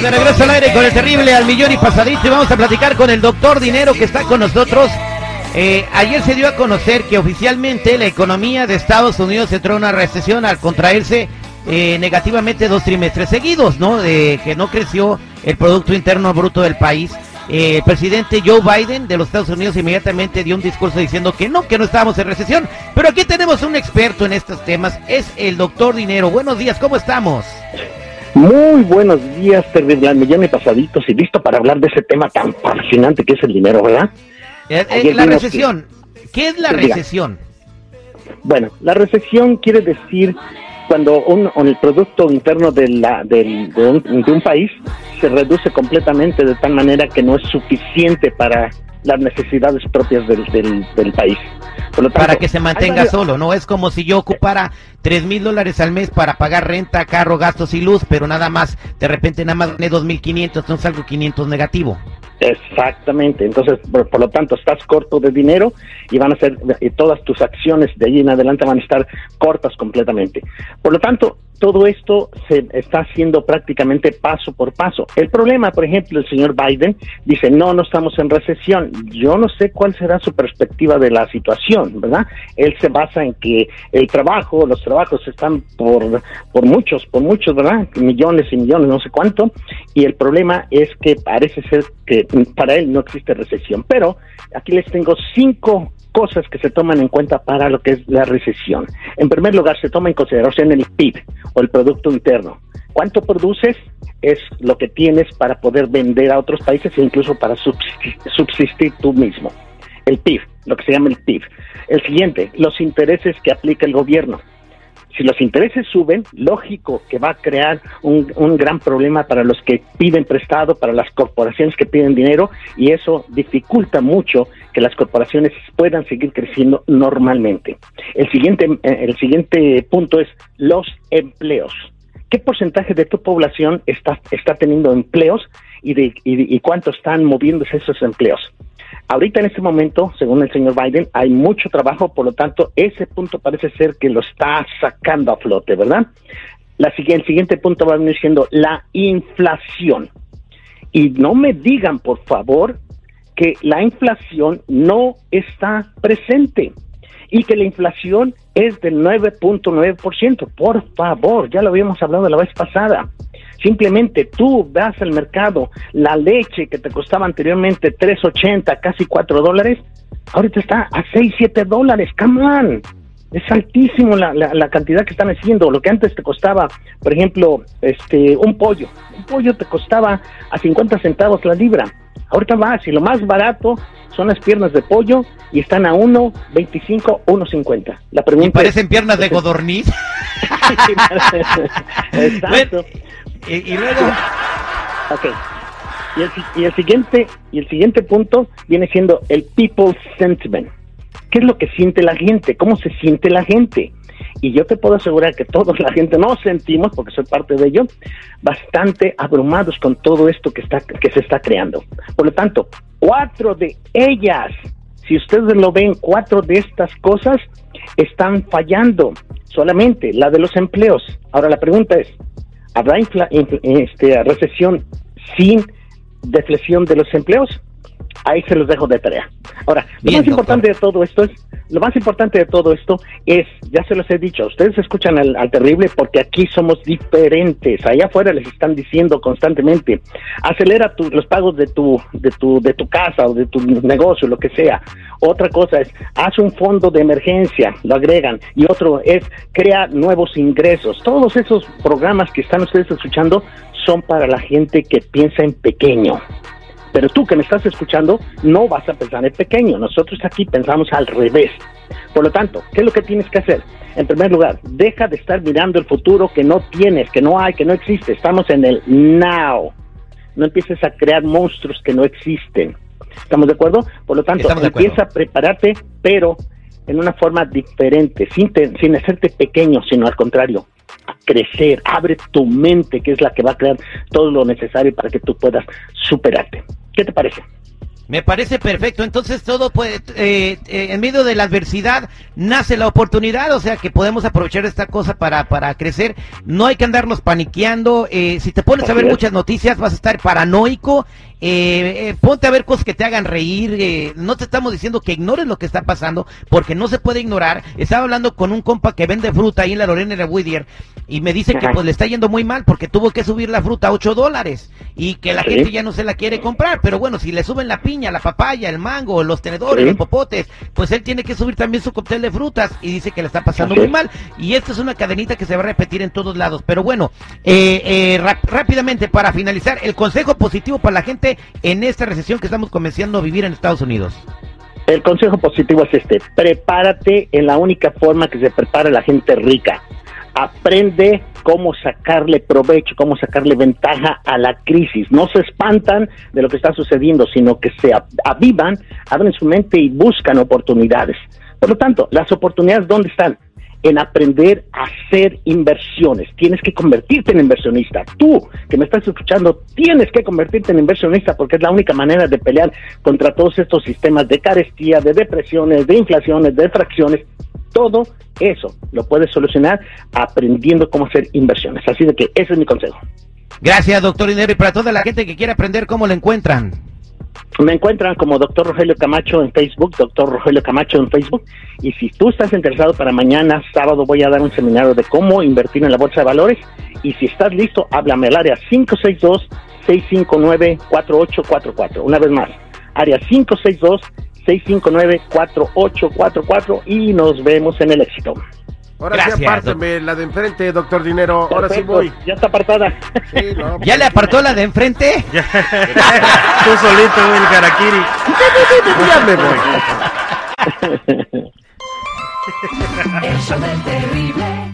De regreso al aire con el terrible al millón y pasadito y vamos a platicar con el doctor Dinero que está con nosotros. Eh, ayer se dio a conocer que oficialmente la economía de Estados Unidos entró en una recesión al contraerse eh, negativamente dos trimestres seguidos, ¿no? De que no creció el Producto Interno Bruto del país. Eh, el presidente Joe Biden de los Estados Unidos inmediatamente dio un discurso diciendo que no, que no estábamos en recesión. Pero aquí tenemos un experto en estos temas, es el doctor Dinero. Buenos días, ¿cómo estamos? Muy buenos días, Terrible Millón y Pasaditos, y listo para hablar de ese tema tan fascinante que es el dinero, ¿verdad? Eh, eh, la recesión, ¿qué es la recesión? Bueno, la recesión quiere decir cuando un, el producto interno de, la, de, un, país se reduce completamente de tal manera que no es suficiente para las necesidades propias del, del país para que se mantenga solo, no es como si yo ocupara tres mil dólares al mes para pagar renta, carro, gastos y luz, pero nada más, de repente nada más gané dos mil quinientos, entonces algo 500 negativo. Exactamente, entonces por, lo tanto estás corto de dinero y van a ser, y todas tus acciones de allí en adelante van a estar cortas completamente. Por lo tanto, todo esto se está haciendo prácticamente paso por paso. El problema, por ejemplo, el señor Biden dice, no, no estamos en recesión. Yo no sé cuál será su perspectiva de la situación, ¿verdad? Él se basa en que el trabajo, los trabajos están por, por muchos, por muchos, ¿verdad? Millones y millones, no sé cuánto. Y el problema es que parece ser que para él no existe recesión. Pero aquí les tengo cinco cosas que se toman en cuenta para lo que es la recesión. En primer lugar, se toma en consideración el PIB o el Producto Interno. ¿Cuánto produces? Es lo que tienes para poder vender a otros países e incluso para subsistir, tú mismo. El PIB, lo que se llama el PIB. El siguiente, los intereses que aplica el gobierno si los intereses suben, lógico que va a crear un, un, gran problema para los que piden prestado, para las corporaciones que piden dinero, y eso dificulta mucho que las corporaciones puedan seguir creciendo normalmente. El siguiente, eh, el siguiente punto es los empleos. ¿Qué porcentaje de tu población está, está teniendo empleos y, de, y, y cuánto están moviéndose esos empleos? Ahorita en este momento, según el señor Biden, hay mucho trabajo, por lo tanto, ese punto parece ser que lo está sacando a flote, ¿verdad? La, el siguiente punto va a venir siendo la inflación. Y no me digan, por favor, que la inflación no está presente y que la inflación es del 9.9%. Por favor, ya lo habíamos hablado la vez pasada. Simplemente tú vas al mercado, la leche que te costaba anteriormente 3.80, casi 4 dólares, ahorita está a 6, 7 dólares, come on. Es altísimo la, la, cantidad que están haciendo. Lo que antes te costaba, por ejemplo, este, un pollo. Un pollo te costaba a 50 centavos la libra. Ahorita vas y lo más barato son las piernas de pollo y están a 1.25, 1.50. La pregunta ¿Y parecen piernas de codorniz? Exacto. Y, luego... Ok. Y el, siguiente y el siguiente punto viene siendo el people sentiment. ¿Qué es lo que siente la gente? ¿Cómo se siente la gente? Y yo te puedo asegurar que toda la gente nos sentimos, porque soy parte de ello, bastante abrumados con todo esto que, está, que se está creando. Por lo tanto, cuatro de ellas, si ustedes lo ven, cuatro de estas cosas están fallando. Solamente la de los empleos. Ahora la pregunta es, ¿Habrá este, recesión sin deflexión de los empleos? Ahí se los dejo de tarea. Ahora, lo más importante de todo esto es, lo más importante de todo esto es, ya se los he dicho, ustedes escuchan al, terrible porque aquí somos diferentes. Allá afuera les están diciendo constantemente, acelera los pagos de tu, de tu, de tu casa o de tu negocio, lo que sea. Otra cosa es, haz un fondo de emergencia, lo agregan. Y otro es, crea nuevos ingresos. Todos esos programas que están ustedes escuchando son para la gente que piensa en pequeño. Pero tú que me estás escuchando, no vas a pensar en pequeño. Nosotros aquí pensamos al revés. Por lo tanto, ¿qué es lo que tienes que hacer? En primer lugar, deja de estar mirando el futuro que no tienes, que no hay, que no existe. Estamos en el now. No empieces a crear monstruos que no existen. ¿Estamos de acuerdo? Por lo tanto, empieza a prepararte, pero en una forma diferente, sin, sin hacerte pequeño, sino al contrario, crecer, abre tu mente, que es la que va a crear todo lo necesario para que tú puedas superarte. ¿Qué te parece? Me parece perfecto. Entonces todo puede, eh, eh, en medio de la adversidad nace la oportunidad, o sea que podemos aprovechar esta cosa para, para crecer. No hay que andarnos paniqueando. Eh, si te pones a ver muchas noticias vas a estar paranoico. ponte a ver cosas que te hagan reír. no te estamos diciendo que ignores lo que está pasando porque no se puede ignorar. Estaba hablando con un compa que vende fruta ahí en la Lorena de Whittier y me dice que pues le está yendo muy mal porque tuvo que subir la fruta a 8 dólares y que la gente ya no se la quiere comprar. Pero bueno, si le suben la piña la papaya, el mango, los tenedores, los popotes, pues él tiene que subir también su cóctel de frutas y dice que le está pasando muy mal. Y esto es una cadenita que se va a repetir en todos lados. Pero bueno, eh, eh, rápidamente para finalizar, el consejo positivo para la gente en esta recesión que estamos comenzando a vivir en Estados Unidos. El consejo positivo es este, prepárate en la única forma que se prepara la gente rica. Aprende cómo sacarle provecho, cómo sacarle ventaja a la crisis. No se espantan de lo que está sucediendo, sino que se avivan, abren su mente y buscan oportunidades. Por lo tanto, las oportunidades, ¿dónde están? En aprender a hacer inversiones. Tienes que convertirte en inversionista. Tú que me estás escuchando, tienes que convertirte en inversionista porque es la única manera de pelear contra todos estos sistemas de carestía, de depresiones, de inflaciones, de fracciones todo eso lo puedes solucionar aprendiendo cómo hacer inversiones. Así de que ese es mi consejo. Gracias, doctor Dinero. Y para toda la gente que quiere aprender, ¿cómo lo encuentran? Me encuentran como doctor Rogelio Camacho en Facebook, doctor Rogelio Camacho en Facebook. Y si tú estás interesado para mañana, sábado, voy a dar un seminario de cómo invertir en la bolsa de valores. Y si estás listo, háblame al área 562-659-4844. Una vez más, área 562 659-4844 y nos vemos en el éxito. Ahora sí apárteme la de enfrente, doctor Dinero. Ahora sí voy. Ya está apartada. ¿Ya le apartó la de enfrente? Tú solito, el Karakiri. ya me voy. Eso terrible.